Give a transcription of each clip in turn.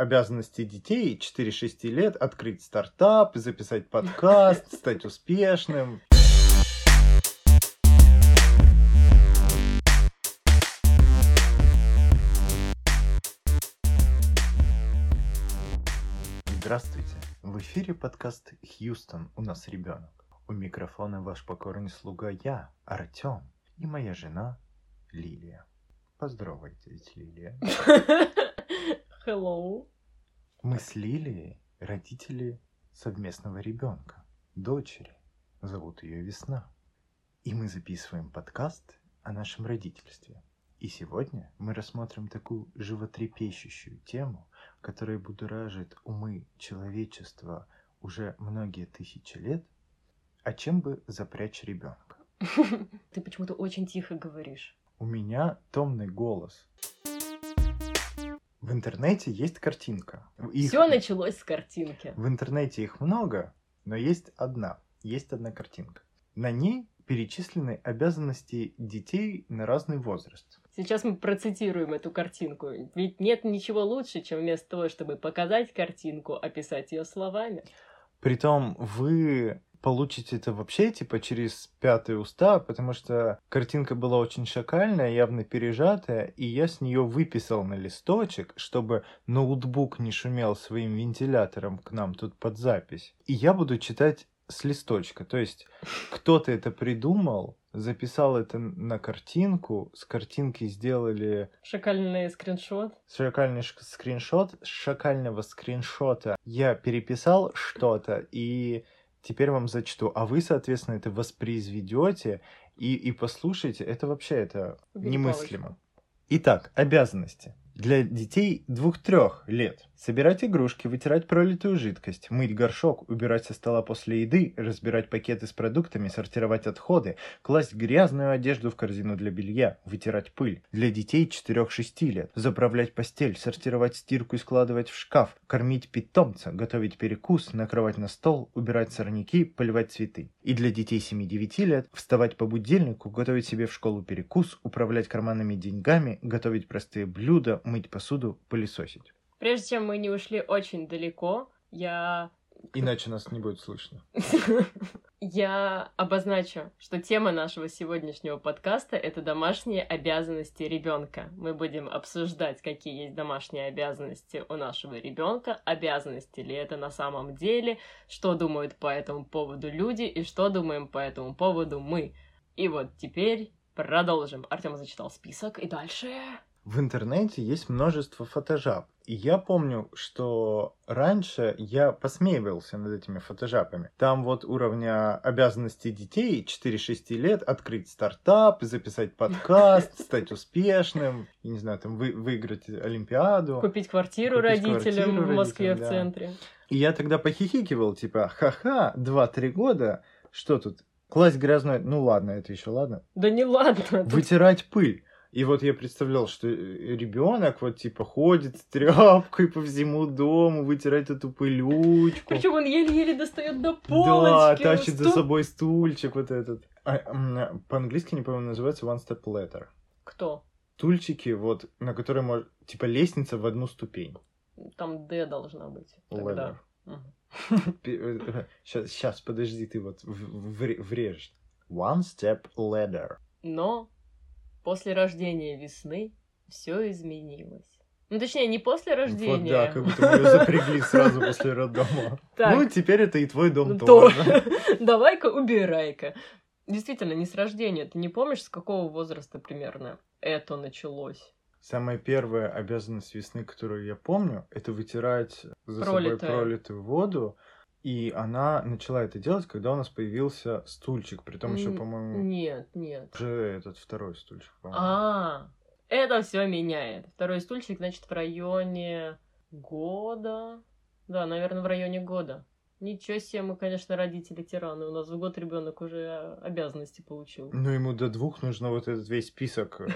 обязанности детей 4-6 лет открыть стартап, записать подкаст, стать успешным. Здравствуйте! В эфире подкаст «Хьюстон. У нас ребенок». У микрофона ваш покорный слуга я, Артем, и моя жена Лилия. Поздоровайтесь, Лилия. Hello. Мы с Лилией родители совместного ребенка, дочери. Зовут ее Весна. И мы записываем подкаст о нашем родительстве. И сегодня мы рассмотрим такую животрепещущую тему, которая будоражит умы человечества уже многие тысячи лет, а чем бы запрячь ребенка? Ты почему-то очень тихо говоришь. У меня томный голос. В интернете есть картинка. Их... Все началось с картинки. В интернете их много, но есть одна. Есть одна картинка. На ней перечислены обязанности детей на разный возраст. Сейчас мы процитируем эту картинку. Ведь нет ничего лучше, чем вместо того, чтобы показать картинку, описать ее словами. Притом вы получите это вообще типа через пятые уста, потому что картинка была очень шакальная, явно пережатая, и я с нее выписал на листочек, чтобы ноутбук не шумел своим вентилятором к нам тут под запись. И я буду читать с листочка. То есть кто-то это придумал, записал это на картинку, с картинки сделали... Шакальный скриншот. Шакальный скриншот. С шакального скриншота я переписал что-то и теперь вам зачту, а вы, соответственно, это воспроизведете и, и послушайте, это вообще это немыслимо. Итак, обязанности. Для детей двух-трех лет. Собирать игрушки, вытирать пролитую жидкость, мыть горшок, убирать со стола после еды, разбирать пакеты с продуктами, сортировать отходы, класть грязную одежду в корзину для белья, вытирать пыль. Для детей 4-6 лет. Заправлять постель, сортировать стирку и складывать в шкаф, кормить питомца, готовить перекус, накрывать на стол, убирать сорняки, поливать цветы. И для детей 7-9 лет вставать по будильнику, готовить себе в школу перекус, управлять карманными деньгами, готовить простые блюда, мыть посуду, пылесосить. Прежде чем мы не ушли очень далеко, я... Иначе нас не будет слышно. Я обозначу, что тема нашего сегодняшнего подкаста — это домашние обязанности ребенка. Мы будем обсуждать, какие есть домашние обязанности у нашего ребенка, обязанности ли это на самом деле, что думают по этому поводу люди и что думаем по этому поводу мы. И вот теперь продолжим. Артем зачитал список, и дальше... В интернете есть множество фотожаб. И я помню, что раньше я посмеивался над этими фотожапами. Там вот уровня обязанностей детей 4-6 лет открыть стартап, записать подкаст, стать успешным, я не знаю, там вы, выиграть Олимпиаду. Купить квартиру Купить родителям квартиру в Москве родителям, в да. центре. И я тогда похихикивал, типа, ха-ха, 2-3 года, что тут? Класть грязную, ну ладно, это еще ладно. Да не ладно. тут Вытирать пыль. И вот я представлял, что ребенок вот типа ходит с тряпкой по всему дому, вытирает эту пылючку. Причем он еле-еле достает до Да, полочки. тащит за Стул- собой стульчик вот этот. А, по-английски, не помню, называется one step ladder. Кто? Стульчики, вот, на которые может, типа лестница в одну ступень. Там Д должна быть. Мгм. Сейчас, сейчас, подожди, ты вот врежешь. One step ladder. Но после рождения весны все изменилось. Ну, точнее, не после рождения. Вот да, как будто мы ее запрягли сразу после роддома. Так. Ну, теперь это и твой дом Ну, тоже. Давай-ка убирай-ка. Действительно, не с рождения. Ты не помнишь, с какого возраста примерно это началось? Самая первая обязанность весны, которую я помню, это вытирать за собой Пролитое. пролитую воду. И она начала это делать, когда у нас появился стульчик. Притом еще, по-моему, Нет, нет. уже этот второй стульчик, по-моему. А, это все меняет. Второй стульчик, значит, в районе года. Да, наверное, в районе года. Ничего себе, мы, конечно, родители тираны. У нас в год ребенок уже обязанности получил. Ну, ему до двух нужно вот этот весь список э,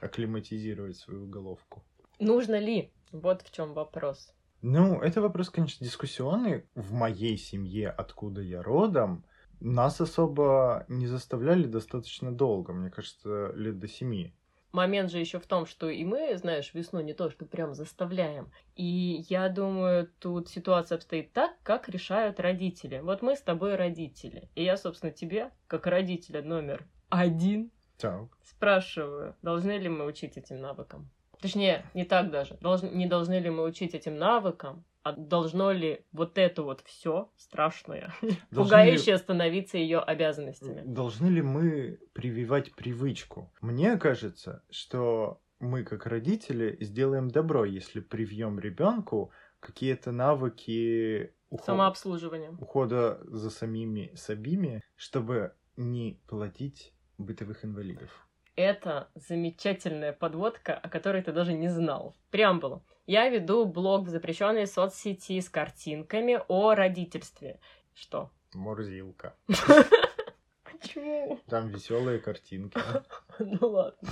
акклиматизировать свою головку. Нужно ли? Вот в чем вопрос. Ну, это вопрос, конечно, дискуссионный. В моей семье, откуда я родом, нас особо не заставляли достаточно долго, мне кажется, лет до семи. момент же еще в том, что и мы, знаешь, весну не то, что прям заставляем. И я думаю, тут ситуация обстоит так, как решают родители. Вот мы с тобой родители. И я, собственно, тебе, как родителя номер один, Так. спрашиваю, должны ли мы учить этим навыкам? Точнее, не так даже. Должны, не должны ли мы учить этим навыкам, а должно ли вот это вот все страшное, Должны пугающее становиться ее обязанностями? Должны ли мы прививать привычку? Мне кажется, что мы, как родители, сделаем добро, если привьем ребенку какие-то навыки ухо- Самообслуживание. ухода за самими собими, чтобы не платить бытовых инвалидов. Это замечательная подводка, о которой ты даже не знал. Преамбула. Я веду блог в запрещенной соцсети с картинками о родительстве. Что? Морзилка. Почему? Там веселые картинки. Ну ладно.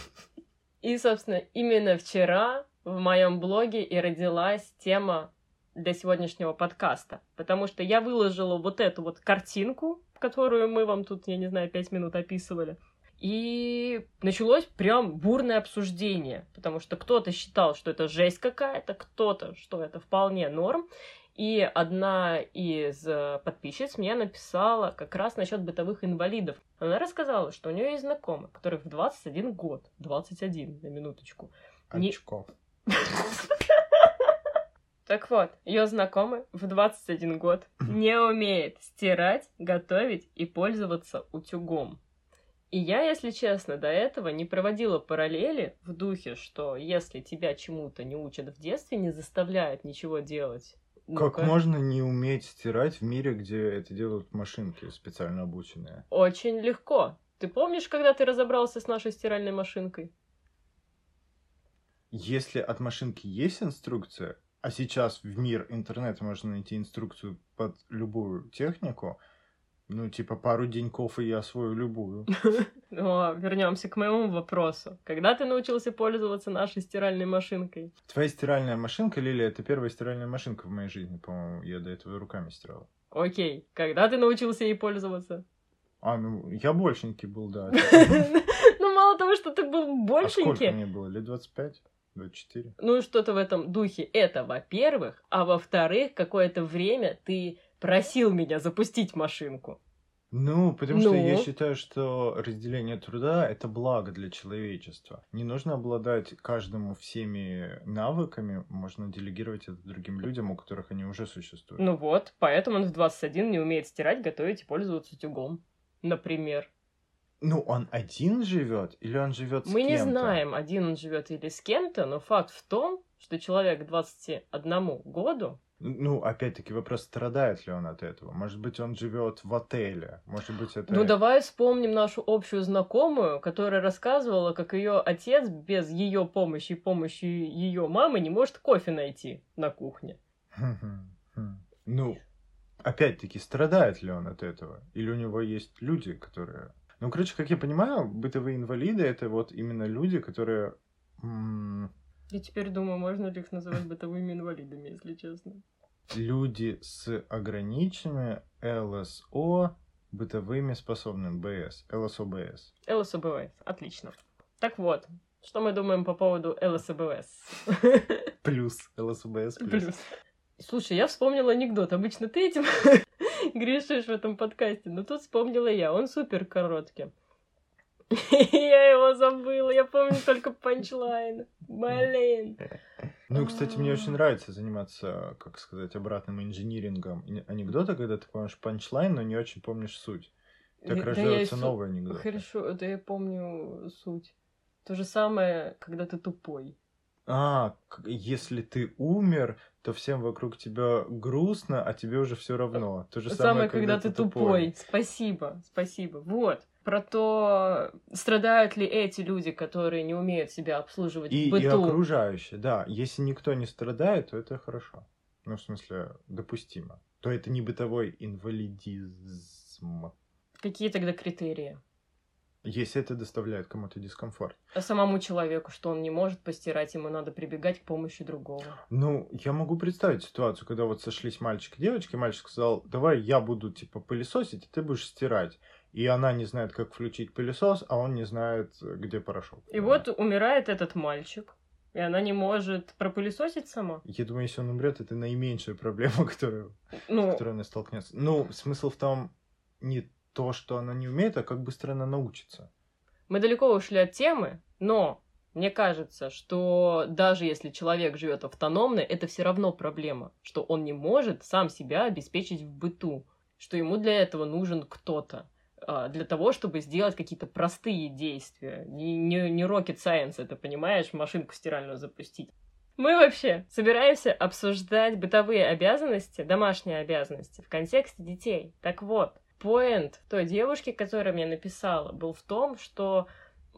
И, собственно, именно вчера в моем блоге и родилась тема для сегодняшнего подкаста. Потому что я выложила вот эту вот картинку, которую мы вам тут, я не знаю, пять минут описывали. И началось прям бурное обсуждение, потому что кто-то считал, что это жесть какая-то, кто-то, что это вполне норм. И одна из э, подписчиц мне написала как раз насчет бытовых инвалидов. Она рассказала, что у нее есть знакомый, который в 21 год, 21 на минуточку. Не- Очков. Так вот, ее знакомый в 21 год не умеет стирать, готовить и пользоваться утюгом. И я, если честно, до этого не проводила параллели в духе, что если тебя чему-то не учат в детстве, не заставляют ничего делать. Как ну-ка, можно не уметь стирать в мире, где это делают машинки специально обученные? Очень легко. Ты помнишь, когда ты разобрался с нашей стиральной машинкой? Если от машинки есть инструкция, а сейчас в мир интернета можно найти инструкцию под любую технику, ну, типа пару деньков, и я освою любую. Но вернемся к моему вопросу. Когда ты научился пользоваться нашей стиральной машинкой? Твоя стиральная машинка, Лилия, это первая стиральная машинка в моей жизни, по-моему, я до этого руками стирал. Окей, когда ты научился ей пользоваться? А, ну, я большенький был, да. Ну, мало того, что ты был А сколько большенький, мне было? Лет 25? 24? ну, что-то в этом духе. Это, во-первых. А во-вторых, какое-то время ты просил меня запустить машинку. Ну, потому что я Ну? считаю, что разделение труда — это благо для человечества. Не нужно обладать каждому всеми навыками, можно делегировать это другим людям, у которых они уже существуют. Ну вот, поэтому он в 21 не умеет стирать, готовить и пользоваться утюгом. Например. Ну, он один живет или он живет с Мы не кем-то? знаем, один он живет или с кем-то, но факт в том, что человек к 21 году Ну, опять-таки вопрос, страдает ли он от этого. Может быть, он живет в отеле. Может быть, это... Ну, давай вспомним нашу общую знакомую, которая рассказывала, как ее отец без ее помощи и помощи ее мамы не может кофе найти на кухне. Ну, опять-таки, страдает ли он от этого? Или у него есть люди, которые... Ну, короче, как я понимаю, бытовые инвалиды — это вот именно люди, которые... Я теперь думаю, можно ли их называть бытовыми инвалидами, если честно. люди с ограниченными ЛСО бытовыми способными БС, ЛСО-БС. ЛСБВС, отлично. Так вот, что мы думаем по поводу ЛСБВС? Плюс ЛСО-БС плюс. Плюс. Слушай, я вспомнила анекдот. Обычно ты этим грешишь в этом подкасте, но тут вспомнила я. Он супер короткий. Я его забыла, я помню только панчлайн. Блин. Ну, кстати, мне очень нравится заниматься, как сказать, обратным инжинирингом ин- анекдота, когда ты помнишь панчлайн, но не очень помнишь суть. Так рождаются новые анекдоты. Хорошо, это я помню суть. То же самое, когда ты тупой. А, если ты умер, то всем вокруг тебя грустно, а тебе уже все равно. То же Самое, самое, когда, ты тупой. Спасибо, спасибо. Вот. Про то, страдают ли эти люди, которые не умеют себя обслуживать И, в и быту. окружающие, да. Если никто не страдает, то это хорошо. Ну, в смысле, допустимо. То это не бытовой инвалидизм. Какие тогда критерии? Если это доставляет кому-то дискомфорт. А самому человеку, что он не может постирать, ему надо прибегать к помощи другого. Ну, я могу представить ситуацию, когда вот сошлись мальчик и девочка, и мальчик сказал, давай я буду, типа, пылесосить, а ты будешь стирать. И она не знает, как включить пылесос, а он не знает, где порошок. И вот умирает этот мальчик. И она не может пропылесосить сама. Я думаю, если он умрет, это наименьшая проблема, которую, ну... с которой она столкнется. Ну, смысл в том, не то, что она не умеет, а как быстро она научится. Мы далеко ушли от темы, но мне кажется, что даже если человек живет автономно, это все равно проблема, что он не может сам себя обеспечить в быту, что ему для этого нужен кто-то для того, чтобы сделать какие-то простые действия. Не, не, не rocket science, это понимаешь, машинку стиральную запустить. Мы вообще собираемся обсуждать бытовые обязанности, домашние обязанности в контексте детей. Так вот, поинт той девушки, которая мне написала, был в том, что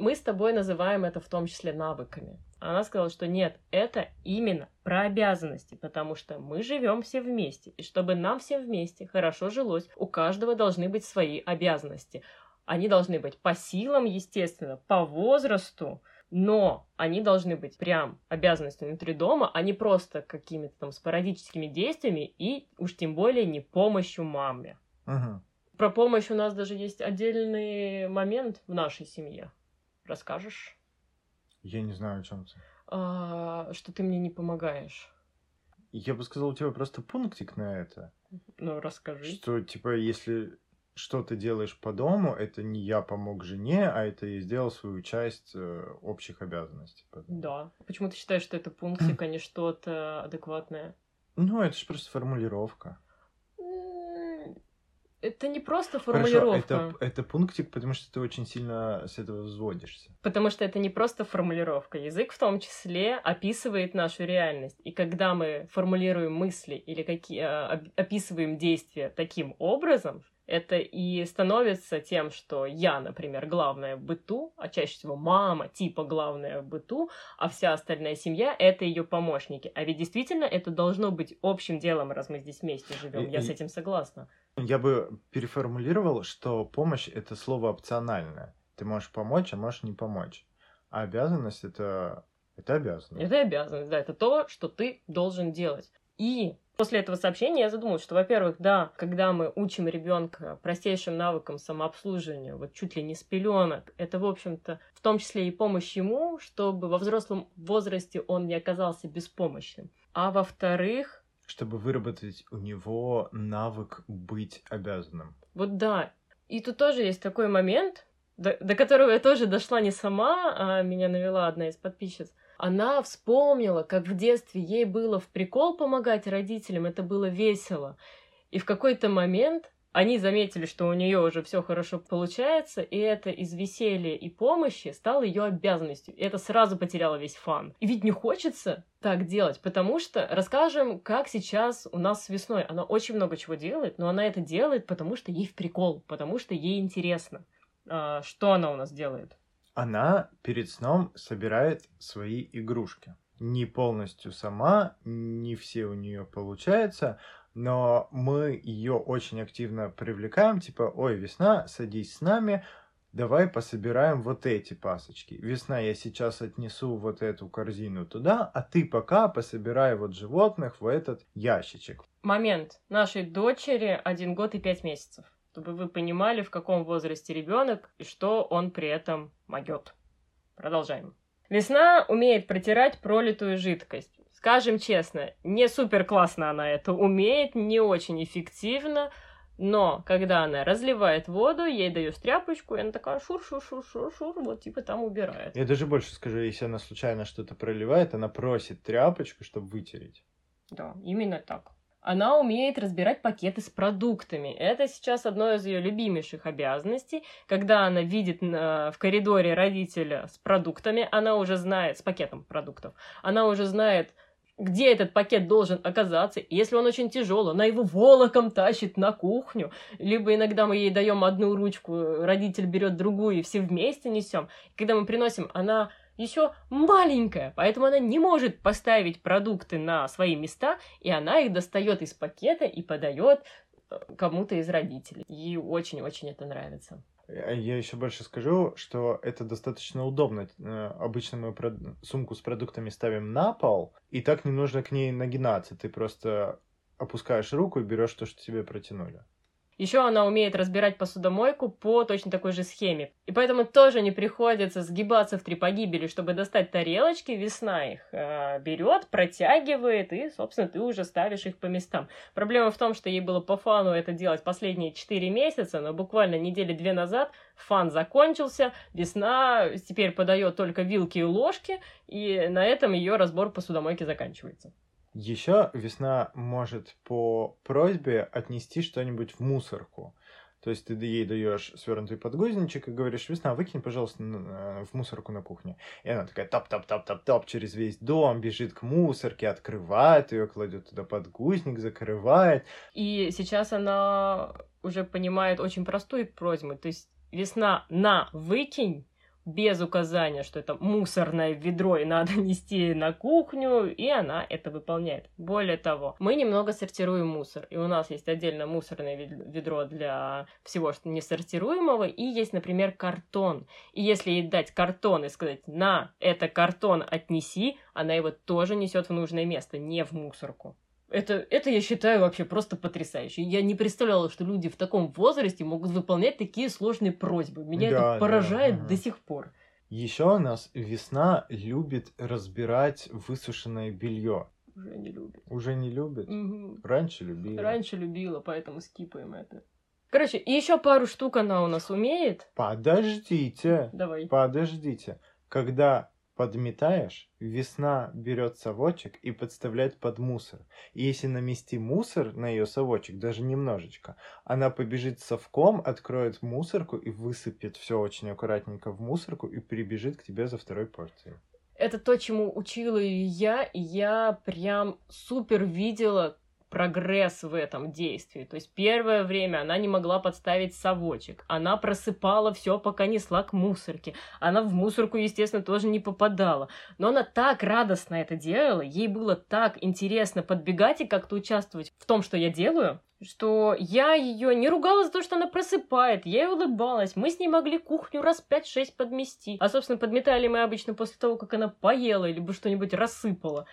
мы с тобой называем это в том числе навыками. Она сказала, что нет, это именно про обязанности, потому что мы живем все вместе, и чтобы нам всем вместе хорошо жилось, у каждого должны быть свои обязанности. Они должны быть по силам, естественно, по возрасту, но они должны быть прям обязанностями внутри дома, а не просто какими-то там спорадическими действиями и уж тем более не помощью маме. Угу. Про помощь у нас даже есть отдельный момент в нашей семье. Расскажешь? Я не знаю, о чем ты. А, что ты мне не помогаешь. Я бы сказал, у тебя просто пунктик на это. Ну, расскажи. Что, типа, если что ты делаешь по дому, это не я помог жене, а это я сделал свою часть э, общих обязанностей. Да. Почему ты считаешь, что это пунктик, а не что-то адекватное? Ну, это же просто формулировка. Это не просто формулировка. Хорошо, это, это пунктик, потому что ты очень сильно с этого взводишься. Потому что это не просто формулировка. Язык в том числе описывает нашу реальность. И когда мы формулируем мысли или какие, а, описываем действия таким образом, это и становится тем, что я, например, главная в быту, а чаще всего мама типа главная в быту, а вся остальная семья — это ее помощники. А ведь действительно это должно быть общим делом, раз мы здесь вместе живем. Я с этим согласна. Я бы переформулировал, что помощь — это слово опциональное. Ты можешь помочь, а можешь не помочь. А обязанность — это это обязанность. Это обязанность, да. Это то, что ты должен делать. И после этого сообщения я задумалась, что, во-первых, да, когда мы учим ребенка простейшим навыкам самообслуживания, вот чуть ли не с пеленок, это, в общем-то, в том числе и помощь ему, чтобы во взрослом возрасте он не оказался беспомощным. А во-вторых, чтобы выработать у него навык быть обязанным. Вот да. И тут тоже есть такой момент, до, до которого я тоже дошла не сама, а меня навела одна из подписчиц. Она вспомнила, как в детстве ей было в прикол помогать родителям, это было весело. И в какой-то момент они заметили, что у нее уже все хорошо получается, и это из веселья и помощи стало ее обязанностью. И это сразу потеряло весь фан. И ведь не хочется так делать, потому что расскажем, как сейчас у нас с весной. Она очень много чего делает, но она это делает, потому что ей в прикол, потому что ей интересно. А, что она у нас делает? Она перед сном собирает свои игрушки. Не полностью сама, не все у нее получается, но мы ее очень активно привлекаем, типа, ой, весна, садись с нами, давай пособираем вот эти пасочки. Весна, я сейчас отнесу вот эту корзину туда, а ты пока пособирай вот животных в этот ящичек. Момент. Нашей дочери один год и пять месяцев. Чтобы вы понимали, в каком возрасте ребенок и что он при этом могет. Продолжаем. Весна умеет протирать пролитую жидкость. Скажем честно, не супер классно она это умеет, не очень эффективно, но когда она разливает воду, ей даешь тряпочку, и она такая шур-шур-шур-шур-шур, вот типа там убирает. Я даже больше скажу, если она случайно что-то проливает, она просит тряпочку, чтобы вытереть. Да, именно так. Она умеет разбирать пакеты с продуктами. Это сейчас одно из ее любимейших обязанностей. Когда она видит в коридоре родителя с продуктами, она уже знает, с пакетом продуктов, она уже знает, где этот пакет должен оказаться. Если он очень тяжелый, она его волоком тащит на кухню. Либо иногда мы ей даем одну ручку, родитель берет другую, и все вместе несем. Когда мы приносим, она еще маленькая, поэтому она не может поставить продукты на свои места, и она их достает из пакета и подает э, кому-то из родителей. Ей очень-очень это нравится. Я еще больше скажу, что это достаточно удобно. Э, обычно мы сумку с продуктами ставим на пол, и так не нужно к ней нагинаться. Ты просто опускаешь руку и берешь то, что тебе протянули. Еще она умеет разбирать посудомойку по точно такой же схеме. И поэтому тоже не приходится сгибаться в три погибели, чтобы достать тарелочки. Весна их э, берет, протягивает, и, собственно, ты уже ставишь их по местам. Проблема в том, что ей было по фану это делать последние 4 месяца, но буквально недели две назад фан закончился, весна теперь подает только вилки и ложки, и на этом ее разбор посудомойки заканчивается. Еще весна может по просьбе отнести что-нибудь в мусорку. То есть ты ей даешь свернутый подгузничек и говоришь, весна, выкинь, пожалуйста, в мусорку на кухне. И она такая топ-топ-топ-топ-топ через весь дом, бежит к мусорке, открывает ее, кладет туда подгузник, закрывает. И сейчас она уже понимает очень простую просьбу. То есть весна на выкинь, без указания, что это мусорное ведро и надо нести на кухню, и она это выполняет. Более того, мы немного сортируем мусор, и у нас есть отдельно мусорное ведро для всего, что несортируемого, и есть, например, картон. И если ей дать картон и сказать, на, это картон отнеси, она его тоже несет в нужное место, не в мусорку. Это, это я считаю вообще просто потрясающе. Я не представляла, что люди в таком возрасте могут выполнять такие сложные просьбы. Меня да, это поражает да, ага. до сих пор. Еще у нас весна любит разбирать высушенное белье. Уже не любит. Уже не любит? Угу. Раньше любила. Раньше любила, поэтому скипаем это. Короче, и еще пару штук она у нас умеет. Подождите. Давай. Подождите. Когда подметаешь, весна берет совочек и подставляет под мусор. И если намести мусор на ее совочек, даже немножечко, она побежит совком, откроет мусорку и высыпет все очень аккуратненько в мусорку и прибежит к тебе за второй порцией. Это то, чему учила я, и я прям супер видела, прогресс в этом действии. То есть первое время она не могла подставить совочек. Она просыпала все, пока несла к мусорке. Она в мусорку, естественно, тоже не попадала. Но она так радостно это делала, ей было так интересно подбегать и как-то участвовать в том, что я делаю, что я ее не ругала за то, что она просыпает, я ей улыбалась. Мы с ней могли кухню раз пять-шесть подмести. А, собственно, подметали мы обычно после того, как она поела, либо что-нибудь рассыпала.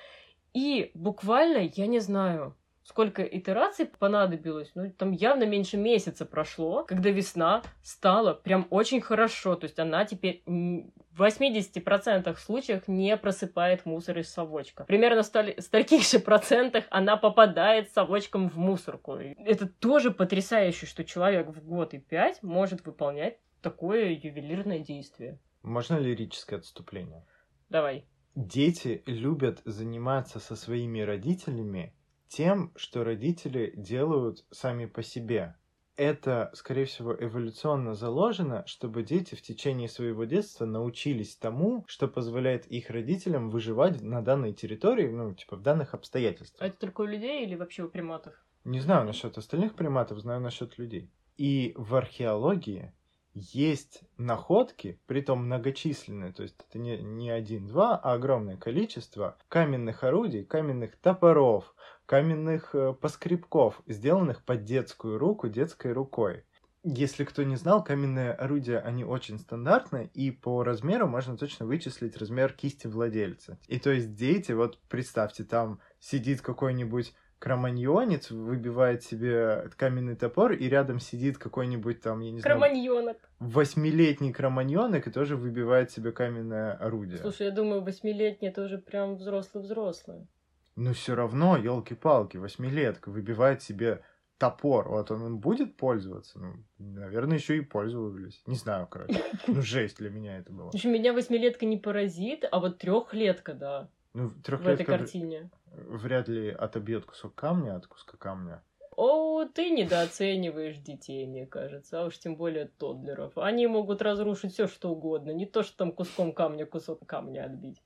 И буквально, я не знаю, сколько итераций понадобилось, ну, там явно меньше месяца прошло, когда весна стала прям очень хорошо. То есть она теперь в 80% случаях не просыпает мусор из совочка. Примерно в стольких же процентах она попадает совочком в мусорку. Это тоже потрясающе, что человек в год и пять может выполнять такое ювелирное действие. Можно лирическое отступление? Давай. Дети любят заниматься со своими родителями тем, что родители делают сами по себе. Это, скорее всего, эволюционно заложено, чтобы дети в течение своего детства научились тому, что позволяет их родителям выживать на данной территории, ну, типа, в данных обстоятельствах. А это только у людей или вообще у приматов? Не знаю насчет остальных приматов, знаю насчет людей. И в археологии есть находки, притом многочисленные, то есть это не, не один-два, а огромное количество каменных орудий, каменных топоров, каменных э, поскребков, сделанных под детскую руку, детской рукой. Если кто не знал, каменные орудия, они очень стандартные, и по размеру можно точно вычислить размер кисти владельца. И то есть дети, вот представьте, там сидит какой-нибудь кроманьонец, выбивает себе каменный топор, и рядом сидит какой-нибудь там, я не знаю... Кроманьонок. Восьмилетний кроманьонок и тоже выбивает себе каменное орудие. Слушай, я думаю, восьмилетний это уже прям взрослый-взрослый. Ну все равно, елки-палки, восьмилетка выбивает себе топор, вот он им будет пользоваться? Ну, наверное, еще и пользовались. Не знаю, короче. Ну, жесть для меня это было. Еще меня восьмилетка не поразит, а вот трехлетка, да. Ну, трехлетка... В этой картине. Вряд ли отобьет кусок камня от куска камня. О, ты недооцениваешь детей, мне кажется, а уж тем более тоддлеров. Они могут разрушить все что угодно, не то, что там куском камня кусок камня отбить.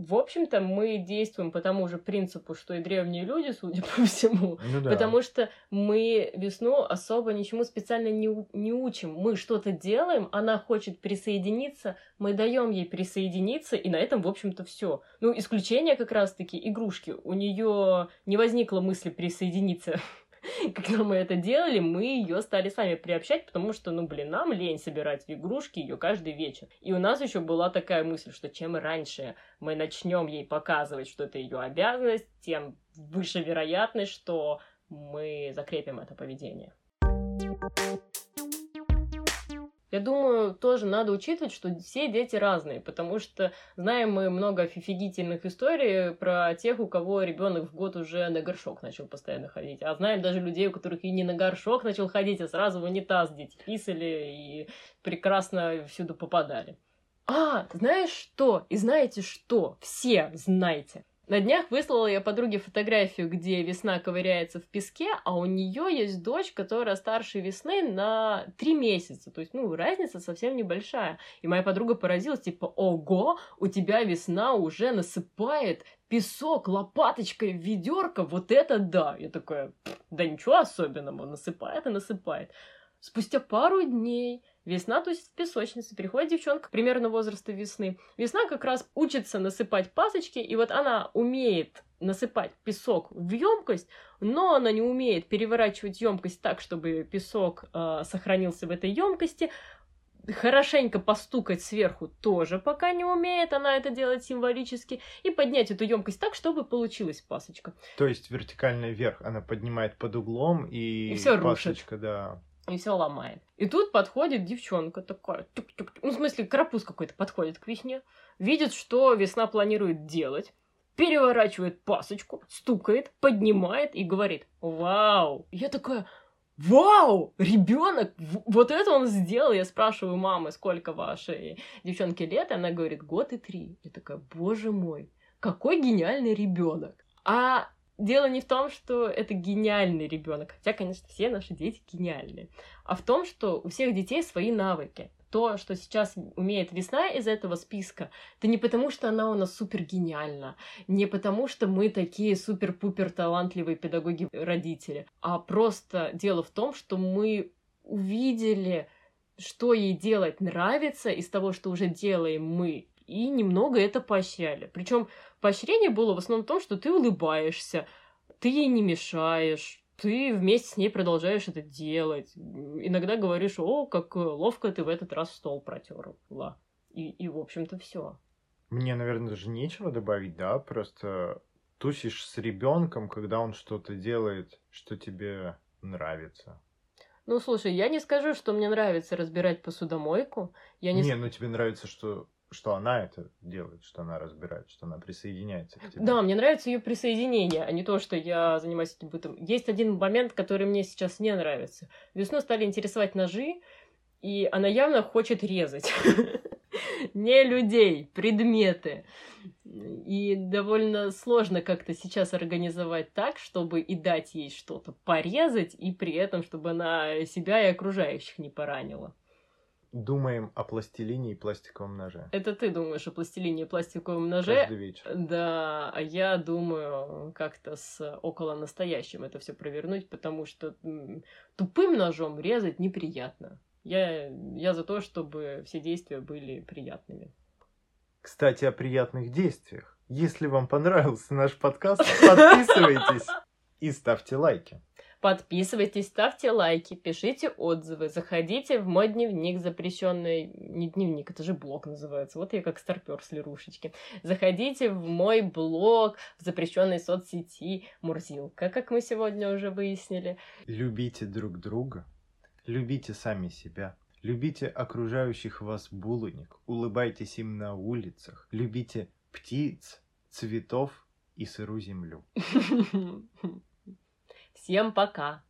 В общем-то, мы действуем по тому же принципу, что и древние люди, судя по всему, ну, да. потому что мы весну особо ничему специально не, не учим. Мы что-то делаем, она хочет присоединиться, мы даем ей присоединиться, и на этом, в общем-то, все. Ну, исключение как раз-таки игрушки. У нее не возникло мысли присоединиться когда мы это делали, мы ее стали сами приобщать, потому что, ну, блин, нам лень собирать игрушки ее каждый вечер. И у нас еще была такая мысль, что чем раньше мы начнем ей показывать, что это ее обязанность, тем выше вероятность, что мы закрепим это поведение. Я думаю, тоже надо учитывать, что все дети разные, потому что знаем мы много офигительных историй про тех, у кого ребенок в год уже на горшок начал постоянно ходить. А знаем даже людей, у которых и не на горшок начал ходить, а сразу в унитаз дети писали и прекрасно всюду попадали. А, знаешь что? И знаете что? Все знаете. На днях выслала я подруге фотографию, где весна ковыряется в песке, а у нее есть дочь, которая старше весны на три месяца. То есть, ну, разница совсем небольшая. И моя подруга поразилась, типа, ого, у тебя весна уже насыпает песок лопаточкой в ведерко, вот это да. Я такая, да ничего особенного, насыпает и насыпает. Спустя пару дней Весна тусит в песочнице, приходит девчонка примерно возраста весны. Весна как раз учится насыпать пасочки, и вот она умеет насыпать песок в емкость, но она не умеет переворачивать емкость так, чтобы песок э, сохранился в этой емкости. Хорошенько постукать сверху тоже пока не умеет, она это делает символически, и поднять эту емкость так, чтобы получилась пасочка. То есть вертикально вверх она поднимает под углом и, и все пасочка, рушит. да и все ломает. И тут подходит девчонка такая, тук -тук -тук. ну, в смысле, карапуз какой-то подходит к весне, видит, что весна планирует делать, переворачивает пасочку, стукает, поднимает и говорит «Вау!». Я такая Вау! Ребенок! Вот это он сделал! Я спрашиваю мамы, сколько вашей девчонке лет, она говорит, год и три. Я такая, боже мой, какой гениальный ребенок! А дело не в том, что это гениальный ребенок, хотя, конечно, все наши дети гениальные, а в том, что у всех детей свои навыки. То, что сейчас умеет весна из этого списка, это не потому, что она у нас супер гениальна, не потому, что мы такие супер-пупер талантливые педагоги-родители, а просто дело в том, что мы увидели, что ей делать нравится из того, что уже делаем мы, и немного это поощряли. Причем поощрение было в основном в том, что ты улыбаешься, ты ей не мешаешь, ты вместе с ней продолжаешь это делать. Иногда говоришь, о, как ловко ты в этот раз стол протерла. И, и в общем-то, все. Мне, наверное, даже нечего добавить, да, просто тусишь с ребенком, когда он что-то делает, что тебе нравится. Ну, слушай, я не скажу, что мне нравится разбирать посудомойку. Я не... не, ну тебе нравится, что что она это делает, что она разбирает, что она присоединяется к тебе. Да, мне нравится ее присоединение, а не то, что я занимаюсь этим бытом. Есть один момент, который мне сейчас не нравится. Весну стали интересовать ножи, и она явно хочет резать. Не людей, предметы. И довольно сложно как-то сейчас организовать так, чтобы и дать ей что-то порезать, и при этом, чтобы она себя и окружающих не поранила думаем о пластилине и пластиковом ноже. Это ты думаешь о пластилине и пластиковом ноже. Каждый вечер. Да, а я думаю как-то с около настоящим это все провернуть, потому что тупым ножом резать неприятно. Я, я за то, чтобы все действия были приятными. Кстати, о приятных действиях. Если вам понравился наш подкаст, подписывайтесь и ставьте лайки. Подписывайтесь, ставьте лайки, пишите отзывы, заходите в мой дневник запрещенный, не дневник, это же блог называется. Вот я как старпер с лерушечки. Заходите в мой блог в запрещенной соцсети Мурзилка, как мы сегодня уже выяснили. Любите друг друга, любите сами себя. Любите окружающих вас булочник, улыбайтесь им на улицах, любите птиц, цветов и сырую землю. Всем пока!